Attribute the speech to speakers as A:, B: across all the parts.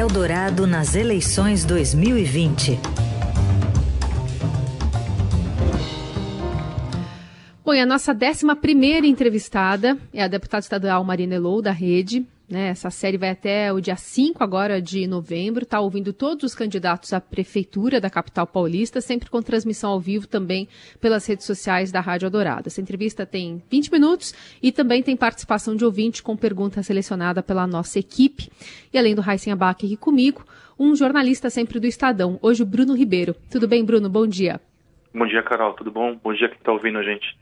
A: Eldorado nas eleições 2020.
B: Bom, e a nossa décima primeira entrevistada é a deputada estadual Marina Elou, da Rede. Né? Essa série vai até o dia 5 agora de novembro. Está ouvindo todos os candidatos à prefeitura da capital paulista, sempre com transmissão ao vivo também pelas redes sociais da Rádio Adorada. Essa entrevista tem 20 minutos e também tem participação de ouvinte com pergunta selecionada pela nossa equipe. E além do Raíssen Abac aqui comigo, um jornalista sempre do Estadão, hoje o Bruno Ribeiro. Tudo bem, Bruno? Bom dia.
C: Bom dia, Carol. Tudo bom? Bom dia quem está ouvindo a gente.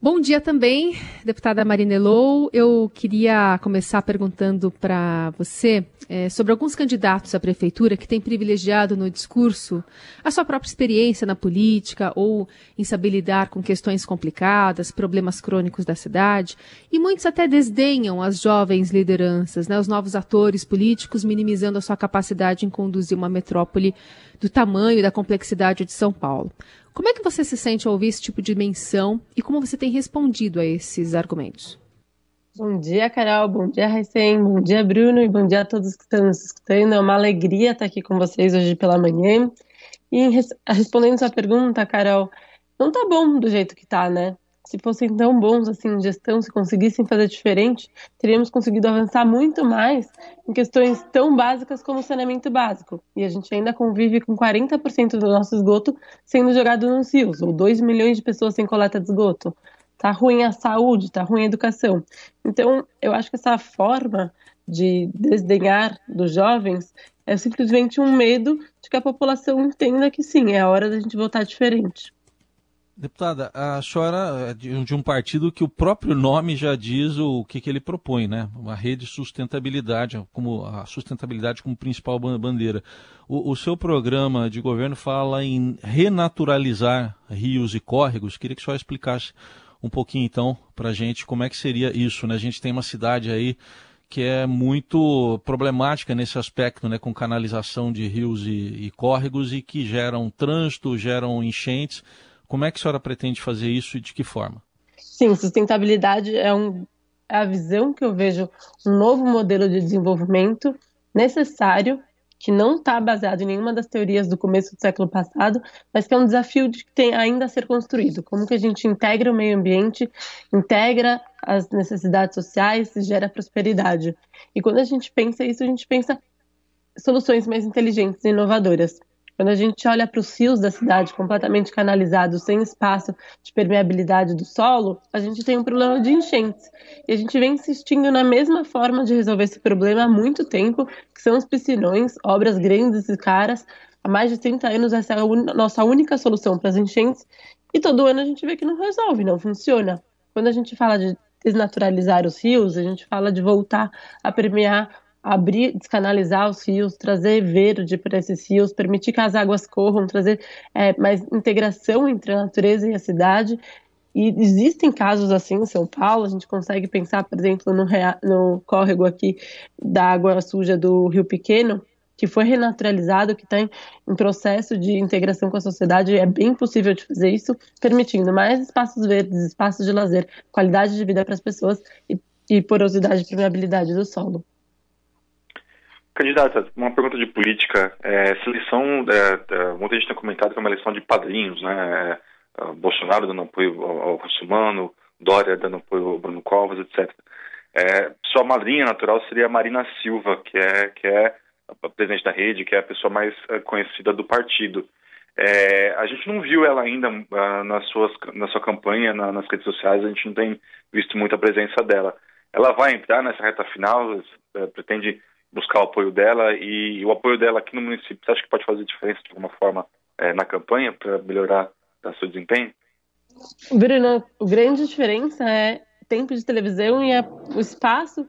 B: Bom dia também, deputada Marinelou. Eu queria começar perguntando para você é, sobre alguns candidatos à prefeitura que têm privilegiado no discurso a sua própria experiência na política ou em saber lidar com questões complicadas, problemas crônicos da cidade, e muitos até desdenham as jovens lideranças, né, os novos atores políticos, minimizando a sua capacidade em conduzir uma metrópole do tamanho e da complexidade de São Paulo. Como é que você se sente ao ouvir esse tipo de menção e como você tem respondido a esses argumentos?
D: Bom dia, Carol. Bom dia, Raicen. Bom dia, Bruno. E bom dia a todos que estão nos escutando. É uma alegria estar aqui com vocês hoje pela manhã. E respondendo sua pergunta, Carol, não tá bom do jeito que tá, né? Se fossem tão bons assim em gestão, se conseguissem fazer diferente, teríamos conseguido avançar muito mais em questões tão básicas como saneamento básico. E a gente ainda convive com 40% do nosso esgoto sendo jogado nos rios, ou 2 milhões de pessoas sem coleta de esgoto. Tá ruim a saúde, tá ruim a educação. Então, eu acho que essa forma de desdenhar dos jovens é simplesmente um medo de que a população entenda que sim, é a hora da gente votar diferente.
E: Deputada, a senhora é de um partido que o próprio nome já diz o que, que ele propõe, né? Uma rede de sustentabilidade, como a sustentabilidade como principal bandeira. O, o seu programa de governo fala em renaturalizar rios e córregos. Queria que a senhora explicasse um pouquinho, então, para a gente como é que seria isso, né? A gente tem uma cidade aí que é muito problemática nesse aspecto, né, com canalização de rios e, e córregos e que geram trânsito, geram enchentes como é que a senhora pretende fazer isso e de que forma?
D: Sim, sustentabilidade é, um, é a visão que eu vejo um novo modelo de desenvolvimento necessário que não está baseado em nenhuma das teorias do começo do século passado, mas que é um desafio de que tem ainda a ser construído. Como que a gente integra o meio ambiente, integra as necessidades sociais e gera prosperidade. E quando a gente pensa isso, a gente pensa soluções mais inteligentes e inovadoras. Quando a gente olha para os rios da cidade completamente canalizados, sem espaço de permeabilidade do solo, a gente tem um problema de enchentes. E a gente vem insistindo na mesma forma de resolver esse problema há muito tempo, que são os piscinões, obras grandes e caras. Há mais de 30 anos essa é a nossa única solução para as enchentes. E todo ano a gente vê que não resolve, não funciona. Quando a gente fala de desnaturalizar os rios, a gente fala de voltar a permear abrir, descanalizar os rios, trazer verde para esses rios, permitir que as águas corram, trazer é, mais integração entre a natureza e a cidade. E existem casos assim em São Paulo, a gente consegue pensar, por exemplo, no, no córrego aqui da água suja do Rio Pequeno, que foi renaturalizado, que está em, em, processo de integração com a sociedade, é bem possível de fazer isso, permitindo mais espaços verdes, espaços de lazer, qualidade de vida para as pessoas e, e porosidade e permeabilidade do solo.
C: Candidata, uma pergunta de política. É, seleção, é, é, muita gente tem comentado que é uma eleição de padrinhos, né? É, Bolsonaro dando apoio ao, Russumano, Dória dando apoio ao Bruno Covas, etc. É, sua madrinha natural seria a Marina Silva, que é, que é a presidente da rede, que é a pessoa mais é, conhecida do partido. É, a gente não viu ela ainda uh, nas suas, na sua campanha, na, nas redes sociais, a gente não tem visto muita presença dela. Ela vai entrar nessa reta final, pretende buscar o apoio dela e, o apoio dela aqui no município, você acha que pode fazer diferença de alguma forma é, na campanha para melhorar o seu desempenho?
D: Bruno, a grande diferença é tempo de televisão e é o espaço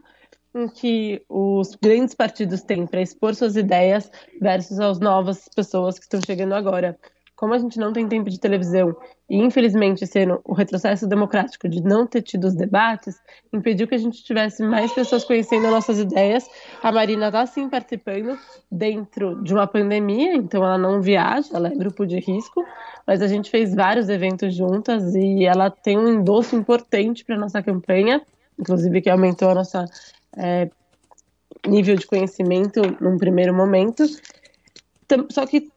D: em que os grandes partidos têm para expor suas ideias versus as novas pessoas que estão chegando agora como a gente não tem tempo de televisão e, infelizmente, sendo o retrocesso democrático de não ter tido os debates, impediu que a gente tivesse mais pessoas conhecendo nossas ideias. A Marina está, sim, participando dentro de uma pandemia, então ela não viaja, ela é grupo de risco, mas a gente fez vários eventos juntas e ela tem um endosso importante para nossa campanha, inclusive que aumentou a nossa é, nível de conhecimento num primeiro momento. Só que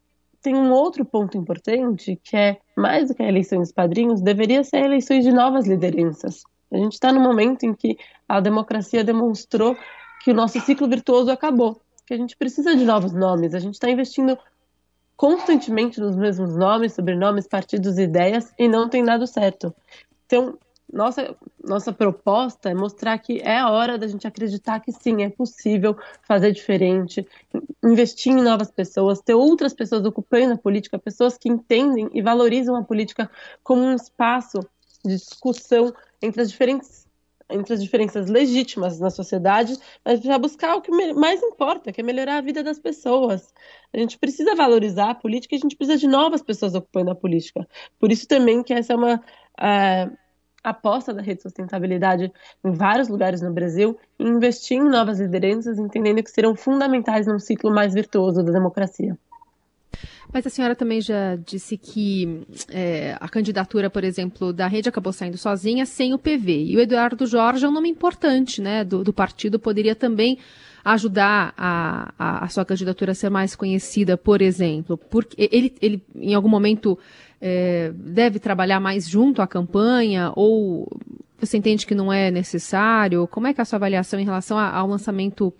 D: tem um outro ponto importante, que é, mais do que a eleição dos padrinhos, deveria ser a eleição de novas lideranças. A gente está no momento em que a democracia demonstrou que o nosso ciclo virtuoso acabou, que a gente precisa de novos nomes, a gente está investindo constantemente nos mesmos nomes, sobrenomes, partidos ideias e não tem dado certo. Então, nossa, nossa proposta é mostrar que é a hora da gente acreditar que sim, é possível fazer diferente, investir em novas pessoas, ter outras pessoas ocupando a política, pessoas que entendem e valorizam a política como um espaço de discussão entre as diferentes entre as diferenças legítimas na sociedade, mas para buscar o que mais importa, que é melhorar a vida das pessoas. A gente precisa valorizar a política e a gente precisa de novas pessoas ocupando a política. Por isso também que essa é uma uh, aposta da rede sustentabilidade em vários lugares no Brasil e investir em novas lideranças, entendendo que serão fundamentais num ciclo mais virtuoso da democracia.
B: Mas a senhora também já disse que é, a candidatura, por exemplo, da rede acabou saindo sozinha sem o PV. E o Eduardo Jorge é um nome importante né, do, do partido, poderia também ajudar a, a, a, sua candidatura a ser mais conhecida, por exemplo. Porque ele, ele em algum momento, é, deve trabalhar mais junto à campanha ou você entende que não é necessário? Como é que é a sua avaliação em relação ao lançamento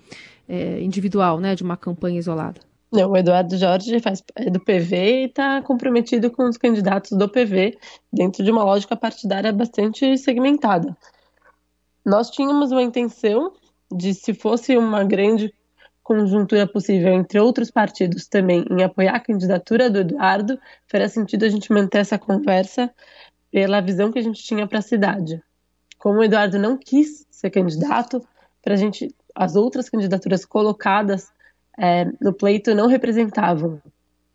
B: é, individual né, de uma campanha isolada?
D: Não, o Eduardo Jorge faz é do PV e está comprometido com os candidatos do PV dentro de uma lógica partidária bastante segmentada. Nós tínhamos uma intenção de, se fosse uma grande conjuntura possível entre outros partidos também em apoiar a candidatura do Eduardo, faria sentido a gente manter essa conversa pela visão que a gente tinha para a cidade. Como o Eduardo não quis ser candidato, para a gente as outras candidaturas colocadas é, no pleito não representavam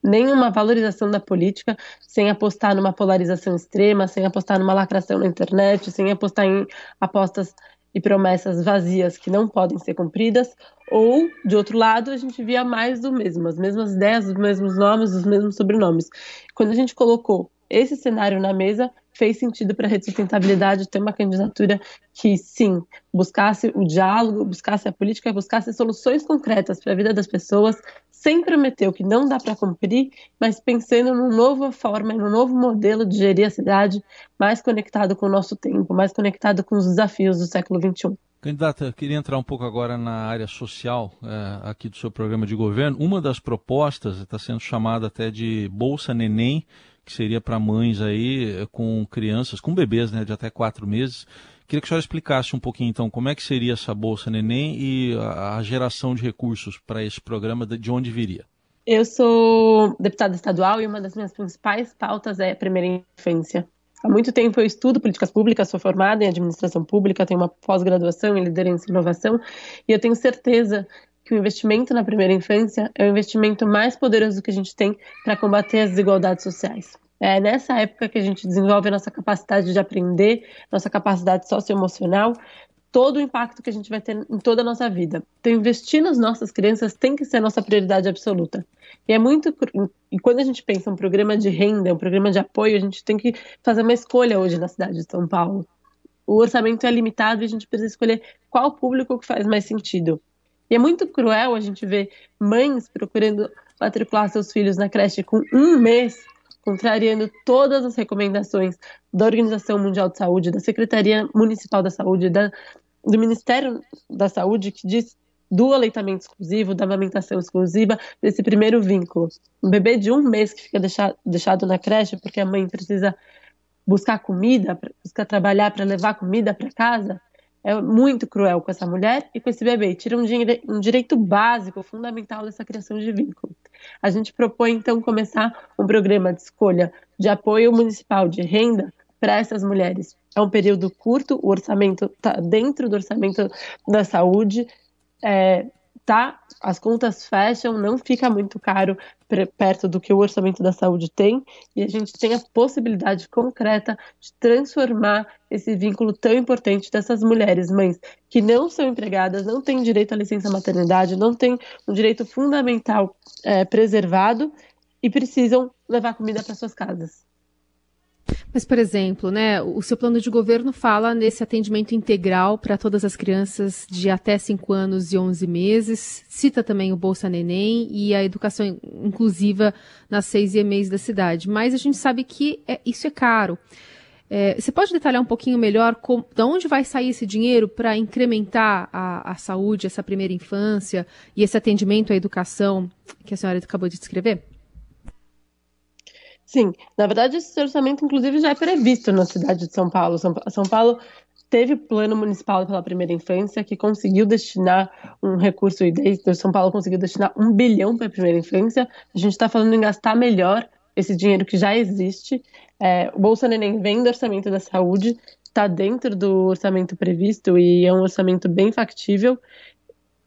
D: nenhuma valorização da política, sem apostar numa polarização extrema, sem apostar numa lacração na internet, sem apostar em apostas e promessas vazias que não podem ser cumpridas, ou, de outro lado, a gente via mais do mesmo, as mesmas ideias, os mesmos nomes, os mesmos sobrenomes. Quando a gente colocou esse cenário na mesa, fez sentido para a rede sustentabilidade ter uma candidatura que, sim, buscasse o diálogo, buscasse a política, buscasse soluções concretas para a vida das pessoas, sem prometer o que não dá para cumprir, mas pensando numa nova forma, num novo modelo de gerir a cidade mais conectado com o nosso tempo, mais conectado com os desafios do século XXI.
E: Candidata, queria entrar um pouco agora na área social é, aqui do seu programa de governo. Uma das propostas está sendo chamada até de Bolsa Neném, que seria para mães aí eh, com crianças, com bebês né, de até quatro meses. Queria que a senhora explicasse um pouquinho, então, como é que seria essa Bolsa Neném e a, geração de recursos para esse programa, de onde viria?
D: Eu sou deputada estadual e uma das minhas principais pautas é primeira infância. Há muito tempo eu estudo políticas públicas, sou formada em administração pública, tenho uma pós-graduação em liderança e inovação, e eu tenho certeza que o investimento na primeira infância é o investimento mais poderoso que a gente tem para combater as desigualdades sociais. É nessa época que a gente desenvolve a nossa capacidade de aprender, nossa capacidade socioemocional, todo o impacto que a gente vai ter em toda a nossa vida. Então, investir nas nossas crianças tem que ser a nossa prioridade absoluta. E é muito. E quando a gente pensa um programa de renda, um programa de apoio, a gente tem que fazer uma escolha hoje na cidade de São Paulo. O orçamento é limitado e a gente precisa escolher qual público que faz mais sentido. E é muito cruel a gente ver mães procurando matricular seus filhos na creche com um mês, contrariando todas as recomendações da Organização Mundial de Saúde, da Secretaria Municipal da Saúde, da, do Ministério da Saúde, que diz do aleitamento exclusivo, da amamentação exclusiva, desse primeiro vínculo. Um bebê de um mês que fica deixado, deixado na creche porque a mãe precisa buscar comida, buscar trabalhar para levar comida para casa, é muito cruel com essa mulher e com esse bebê. Tira um, um direito básico, fundamental dessa criação de vínculo. A gente propõe, então, começar um programa de escolha de apoio municipal de renda para essas mulheres. É um período curto, o orçamento está dentro do orçamento da saúde, é, tá, as contas fecham, não fica muito caro perto do que o orçamento da saúde tem, e a gente tem a possibilidade concreta de transformar esse vínculo tão importante dessas mulheres, mães, que não são empregadas, não têm direito à licença maternidade, não têm um direito fundamental é, preservado e precisam levar comida para suas casas.
B: Mas, por exemplo, né, o seu plano de governo fala nesse atendimento integral para todas as crianças de até 5 anos e 11 meses, cita também o Bolsa Neném e a educação inclusiva nas seis EMEIs da cidade. Mas a gente sabe que é, isso é caro. É, você pode detalhar um pouquinho melhor de onde vai sair esse dinheiro para incrementar a, a saúde, essa primeira infância e esse atendimento à educação que a senhora acabou de descrever?
D: Sim, na verdade esse orçamento inclusive já é previsto na cidade de São Paulo. São, Paulo teve plano municipal pela primeira infância que conseguiu destinar um recurso e São Paulo conseguiu destinar um bilhão para a primeira infância. A gente está falando em gastar melhor esse dinheiro que já existe. É, o Bolsa Neném vem do orçamento da saúde, está dentro do orçamento previsto e é um orçamento bem factível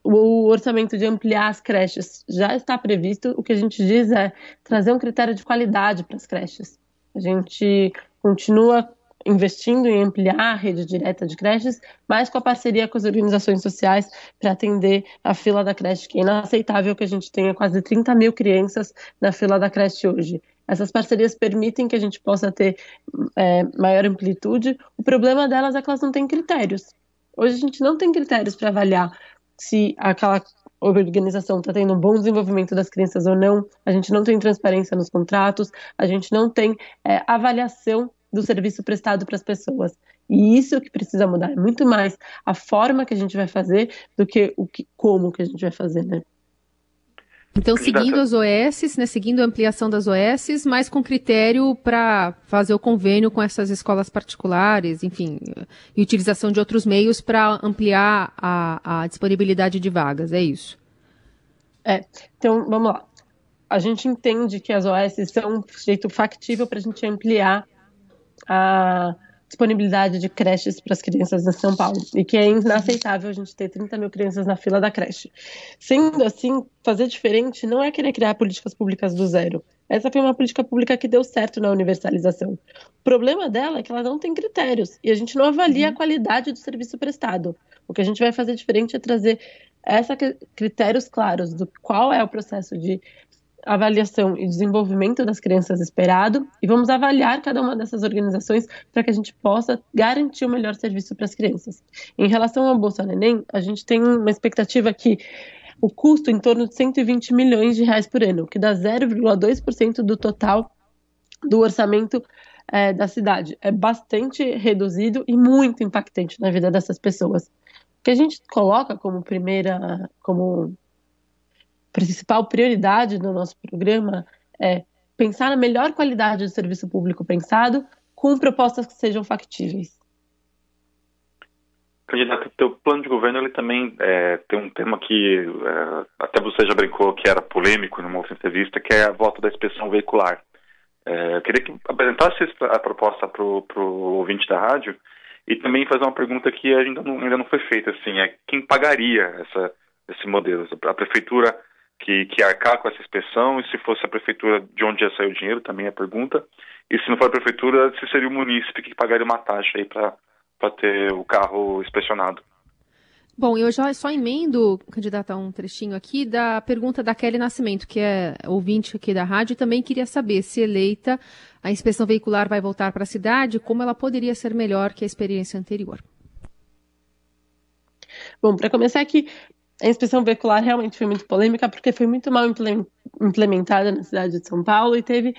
D: o orçamento de ampliar as creches já está previsto. O que a gente diz é trazer um critério de qualidade para as creches. A gente continua investindo em ampliar a rede direta de creches, mas com a parceria com as organizações sociais para atender a fila da creche, que é inaceitável que a gente tenha quase 30 mil crianças na fila da creche hoje. Essas parcerias permitem que a gente possa ter é, maior amplitude. O problema delas é que elas não têm critérios. Hoje a gente não tem critérios para avaliar se aquela organização está tendo um bom desenvolvimento das crianças ou não, a gente não tem transparência nos contratos, a gente não tem é, avaliação do serviço prestado para as pessoas. E isso que precisa mudar, é muito mais a forma que a gente vai fazer do que o que, como que a gente vai fazer, né?
B: Então, seguindo as OS, né, seguindo a ampliação das OS, mas com critério para fazer o convênio com essas escolas particulares, enfim, e utilização de outros meios para ampliar a, a disponibilidade de vagas, é isso?
D: É, então, vamos lá. A gente entende que as OS são um jeito factível para a gente ampliar a disponibilidade de creches para as crianças em São Paulo e que é inaceitável a gente ter 30 mil crianças na fila da creche. Sendo assim, fazer diferente não é querer criar políticas públicas do zero. Essa foi uma política pública que deu certo na universalização. O problema dela é que ela não tem critérios e a gente não avalia a uhum. qualidade do serviço prestado. O que a gente vai fazer diferente é trazer essa critérios claros do qual é o processo de avaliação e desenvolvimento das crianças esperado e vamos avaliar cada uma dessas organizações para que a gente possa garantir o melhor serviço para as crianças. Em relação ao Bolsa Neném, a gente tem uma expectativa que o custo em torno de 120 milhões de reais por ano, que dá 0,2% do total do orçamento é, da cidade. É bastante reduzido e muito impactante na vida dessas pessoas. O que a gente coloca como primeira, como principal prioridade do nosso programa é pensar na melhor qualidade do serviço público pensado com propostas que sejam factíveis.
C: Candidato, teu plano de governo ele também é, tem um tema que é, até você já brincou que era polêmico numa outra entrevista, que é a volta da inspeção veicular. É, eu queria que apresentasse a proposta para o ouvinte da rádio e também fazer uma pergunta que ainda não, ainda não foi feita, assim, é quem pagaria essa, esse modelo? A prefeitura que, que arcar com essa inspeção, e se fosse a prefeitura, de onde ia sair o dinheiro, também é a pergunta, e se não for a prefeitura, se seria o munícipe que pagaria uma taxa aí para ter o carro inspecionado.
B: Bom, eu já só emendo, candidato, a um trechinho aqui da pergunta da Kelly Nascimento, que é ouvinte aqui da rádio, e também queria saber se eleita a inspeção veicular vai voltar para a cidade, como ela poderia ser melhor que a experiência anterior.
D: Bom, para começar aqui, a inspeção veicular realmente foi muito polêmica porque foi muito mal implementada na cidade de São Paulo e teve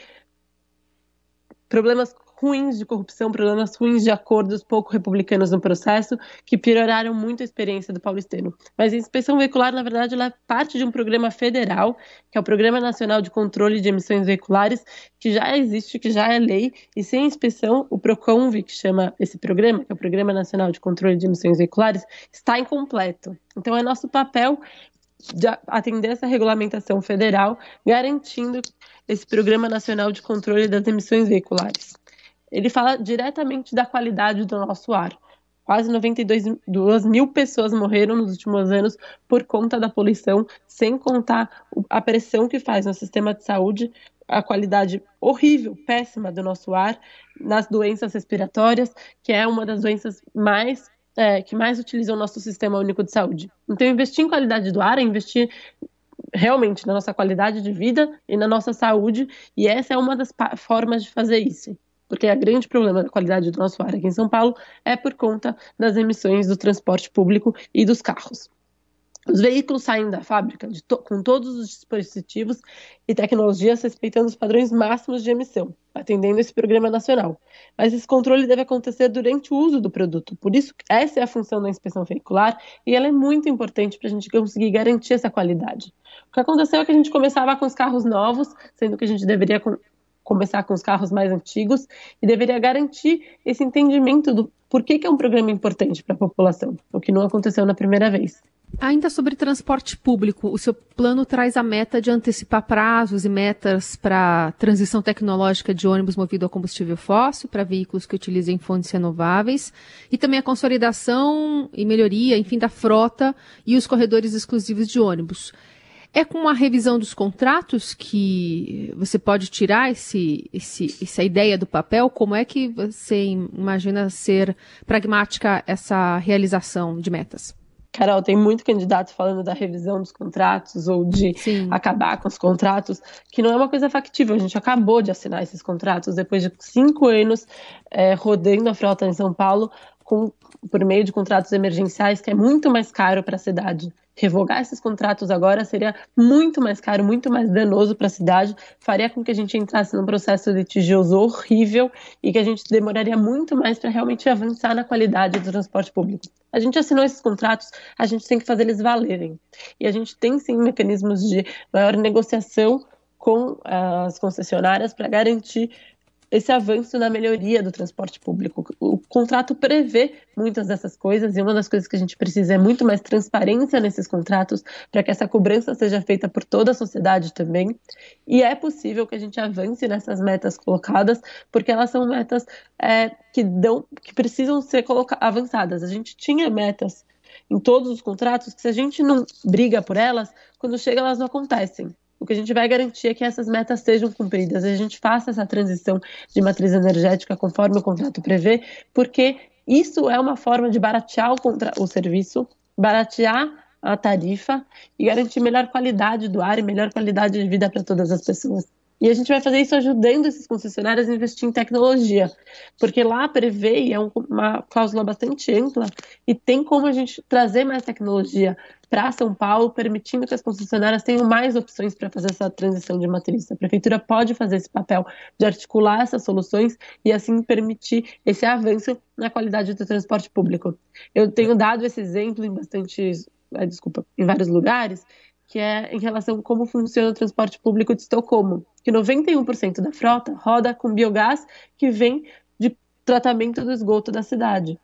D: problemas ruins de corrupção, problemas ruins de acordos pouco republicanos no processo, que pioraram muito a experiência do paulistano. Mas a inspeção veicular, na verdade, ela é parte de um programa federal, que é o Programa Nacional de Controle de Emissões Veiculares, que já existe, que já é lei, e sem inspeção, o PROCONV, que chama esse programa, que é o Programa Nacional de Controle de Emissões Veiculares, está incompleto. Então, é nosso papel de atender essa regulamentação federal, garantindo esse Programa Nacional de Controle das Emissões Veiculares ele fala diretamente da qualidade do nosso ar. Quase 92 mil pessoas morreram nos últimos anos por conta da poluição, sem contar a pressão que faz no sistema de saúde, a qualidade horrível, péssima do nosso ar, nas doenças respiratórias, que é uma das doenças mais é, que mais utilizam o nosso sistema único de saúde. Então, investir em qualidade do ar é investir realmente na nossa qualidade de vida e na nossa saúde, e essa é uma das formas de fazer isso. Porque a grande problema da qualidade do nosso ar aqui em São Paulo é por conta das emissões do transporte público e dos carros. Os veículos saem da fábrica to com todos os dispositivos e tecnologias respeitando os padrões máximos de emissão, atendendo esse programa nacional. Mas esse controle deve acontecer durante o uso do produto. Por isso, essa é a função da inspeção veicular e ela é muito importante para a gente conseguir garantir essa qualidade. O que aconteceu é que a gente começava com os carros novos, sendo que a gente deveria começar com os carros mais antigos e deveria garantir esse entendimento do porquê que é um programa importante para a população, o que não aconteceu na primeira vez.
B: Ainda sobre transporte público, o seu plano traz a meta de antecipar prazos e metas para transição tecnológica de ônibus movido a combustível fóssil para veículos que utilizem fontes renováveis e também a consolidação e melhoria, enfim, da frota e os corredores exclusivos de ônibus. É com a revisão dos contratos que você pode tirar esse, esse, essa ideia do papel? Como é que você imagina ser pragmática essa realização de metas?
D: Carol, tem muito candidato falando da revisão dos contratos ou de Sim. acabar com os contratos, que não é uma coisa factível. A gente acabou de assinar esses contratos depois de cinco anos é, rodando a frota em São Paulo com, por meio de contratos emergenciais, que é muito mais caro para a cidade revogar esses contratos agora seria muito mais caro, muito mais danoso para a cidade, faria com que a gente entrasse num processo litigioso horrível e que a gente demoraria muito mais para realmente avançar na qualidade do transporte público. A gente assinou esses contratos, a gente tem que fazer eles valerem. E a gente tem sim mecanismos de maior negociação com as concessionárias para garantir esse avanço na melhoria do transporte público. O contrato prevê muitas dessas coisas e uma das coisas que a gente precisa é muito mais transparência nesses contratos para que essa cobrança seja feita por toda a sociedade também. E é possível que a gente avance nessas metas colocadas, porque elas são metas é, que dão, que precisam ser avançadas. A gente tinha metas em todos os contratos que se a gente não briga por elas, quando chega elas não acontecem. Que a gente vai garantir é que essas metas sejam cumpridas, a gente faça essa transição de matriz energética conforme o contrato prevê, porque isso é uma forma de baratear o, o serviço, baratear a tarifa e garantir melhor qualidade do ar e melhor qualidade de vida para todas as pessoas. E a gente vai fazer isso ajudando esses concessionários a investir em tecnologia, porque lá prevê, é uma cláusula bastante ampla, e tem como a gente trazer mais tecnologia para São Paulo, permitindo que as concessionárias tenham mais opções para fazer essa transição de matriz. A prefeitura pode fazer esse papel de articular essas soluções e assim permitir esse avanço na qualidade do transporte público. Eu tenho dado esse exemplo em bastante, eh, desculpa, em vários lugares, que é em relação a como funciona o transporte público de Estocolmo, que 91% da frota roda com biogás que vem de tratamento do esgoto da cidade.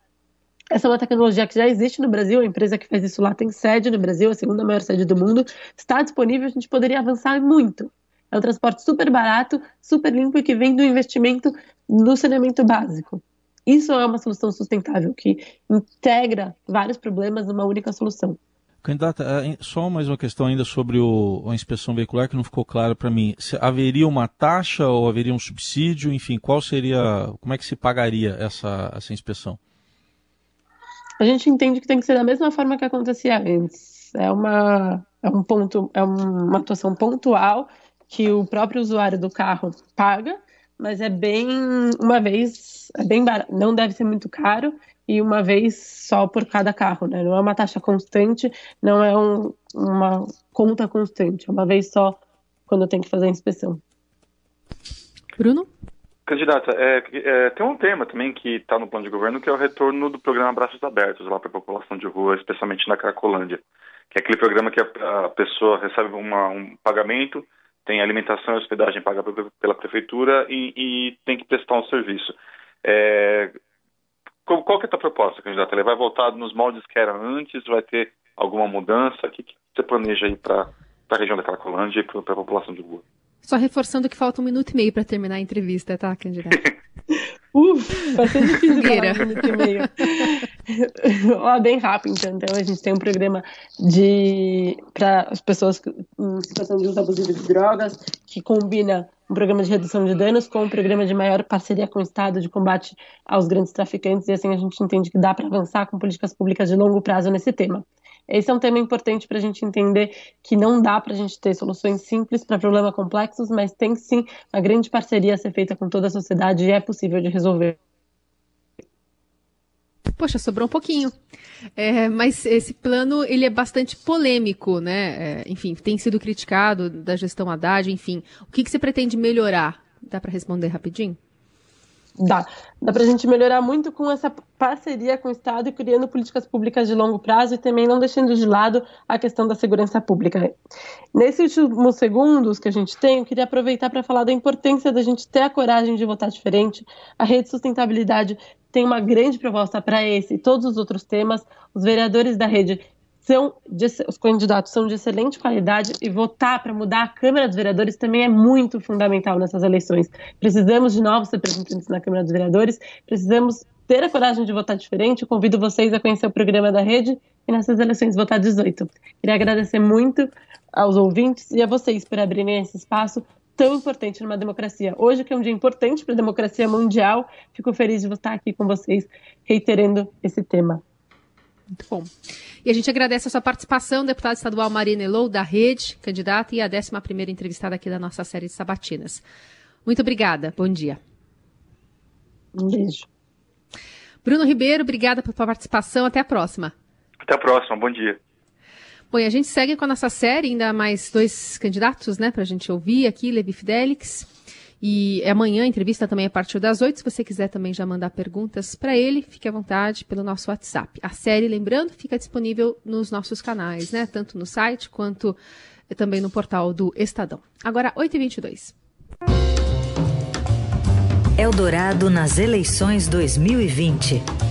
D: Essa é uma tecnologia que já existe no Brasil, a empresa que faz isso lá tem sede no Brasil, a segunda maior sede do mundo, está disponível, a gente poderia avançar muito. É um transporte super barato, super limpo e que vem do investimento no saneamento básico. Isso é uma solução sustentável que integra vários problemas numa única solução.
E: Candidata, é, só mais uma questão ainda sobre o, a inspeção veicular que não ficou claro para mim. Se haveria uma taxa ou haveria um subsídio? Enfim, qual seria, como é que se pagaria essa, essa inspeção?
D: a gente entende que tem que ser da mesma forma que acontecia antes. É uma, é um ponto, é uma atuação pontual que o próprio usuário do carro paga, mas é bem uma vez, é bem barato, não deve ser muito caro e uma vez só por cada carro, né? Não é uma taxa constante, não é um, uma conta constante, é uma vez só quando tem que fazer a inspeção.
B: Bruno?
C: Candidata, é, é, tem um tema também que está no plano de governo, que é o retorno do programa Braços Abertos lá para a população de rua, especialmente na Cracolândia, que é aquele programa que a, a pessoa recebe uma, um pagamento, tem alimentação e hospedagem paga pela prefeitura e, e tem que prestar um serviço. É, qual, que é a tua proposta, candidata? Ele vai voltar nos moldes que era antes? Vai ter alguma mudança? O que, que você planeja aí para a região da Cracolândia e para a população de rua?
B: Só reforçando que falta um minuto e meio para terminar a entrevista, tá, candidato?
D: Vai ser difícil falar um minuto e meio. Ó, bem rápido, então. então. A gente tem um programa de para as pessoas em situação de uso abusivo de drogas, que combina um programa de redução de danos com um programa de maior parceria com o Estado de combate aos grandes traficantes, e assim a gente entende que dá para avançar com políticas públicas de longo prazo nesse tema. Esse é um tema importante para a gente entender que não dá para a gente ter soluções simples para problemas complexos, mas tem sim uma grande parceria a ser feita com toda a sociedade e é possível de resolver.
B: Poxa, sobrou um pouquinho. É, mas esse plano ele é bastante polêmico, né? É, enfim, tem sido criticado da gestão Haddad, enfim. O que, que você pretende melhorar? Dá para responder rapidinho?
D: Dá. Dá para a gente melhorar muito com essa parceria com o Estado e criando políticas públicas de longo prazo e também não deixando de lado a questão da segurança pública. Nesses últimos segundos que a gente tem, eu queria aproveitar para falar da importância da gente ter a coragem de votar diferente. A rede sustentabilidade tem uma grande proposta para esse e todos os outros temas. Os vereadores da rede são de, os candidatos são de excelente qualidade e votar para mudar a Câmara dos Vereadores também é muito fundamental nessas eleições. Precisamos de novos representantes na Câmara dos Vereadores, precisamos ter a coragem de votar diferente. Eu convido vocês a conhecer o programa da rede e nessas eleições votar 18. Queria agradecer muito aos ouvintes e a vocês por abrirem esse espaço tão importante numa democracia. Hoje, que é um dia importante para a democracia mundial, fico feliz de estar aqui com vocês, reiterando esse tema.
B: Muito bom. E a gente agradece a sua participação, deputada estadual Marina Elou, da Rede, candidata e a 11 entrevistada aqui da nossa série de sabatinas. Muito obrigada. Bom dia.
D: Um beijo.
B: Bruno Ribeiro, obrigada pela sua participação. Até a próxima.
C: Até a próxima. Bom dia.
B: Bom, e a gente segue com a nossa série, ainda mais dois candidatos, né, para a gente ouvir aqui, Levi Fidelix. E é amanhã a entrevista também a partir das 8. Se você quiser também já mandar perguntas para ele, fique à vontade pelo nosso WhatsApp. A série, lembrando, fica disponível nos nossos canais, né? Tanto no site quanto também no portal do Estadão. Agora, 8h22.
A: Eldorado nas eleições 2020.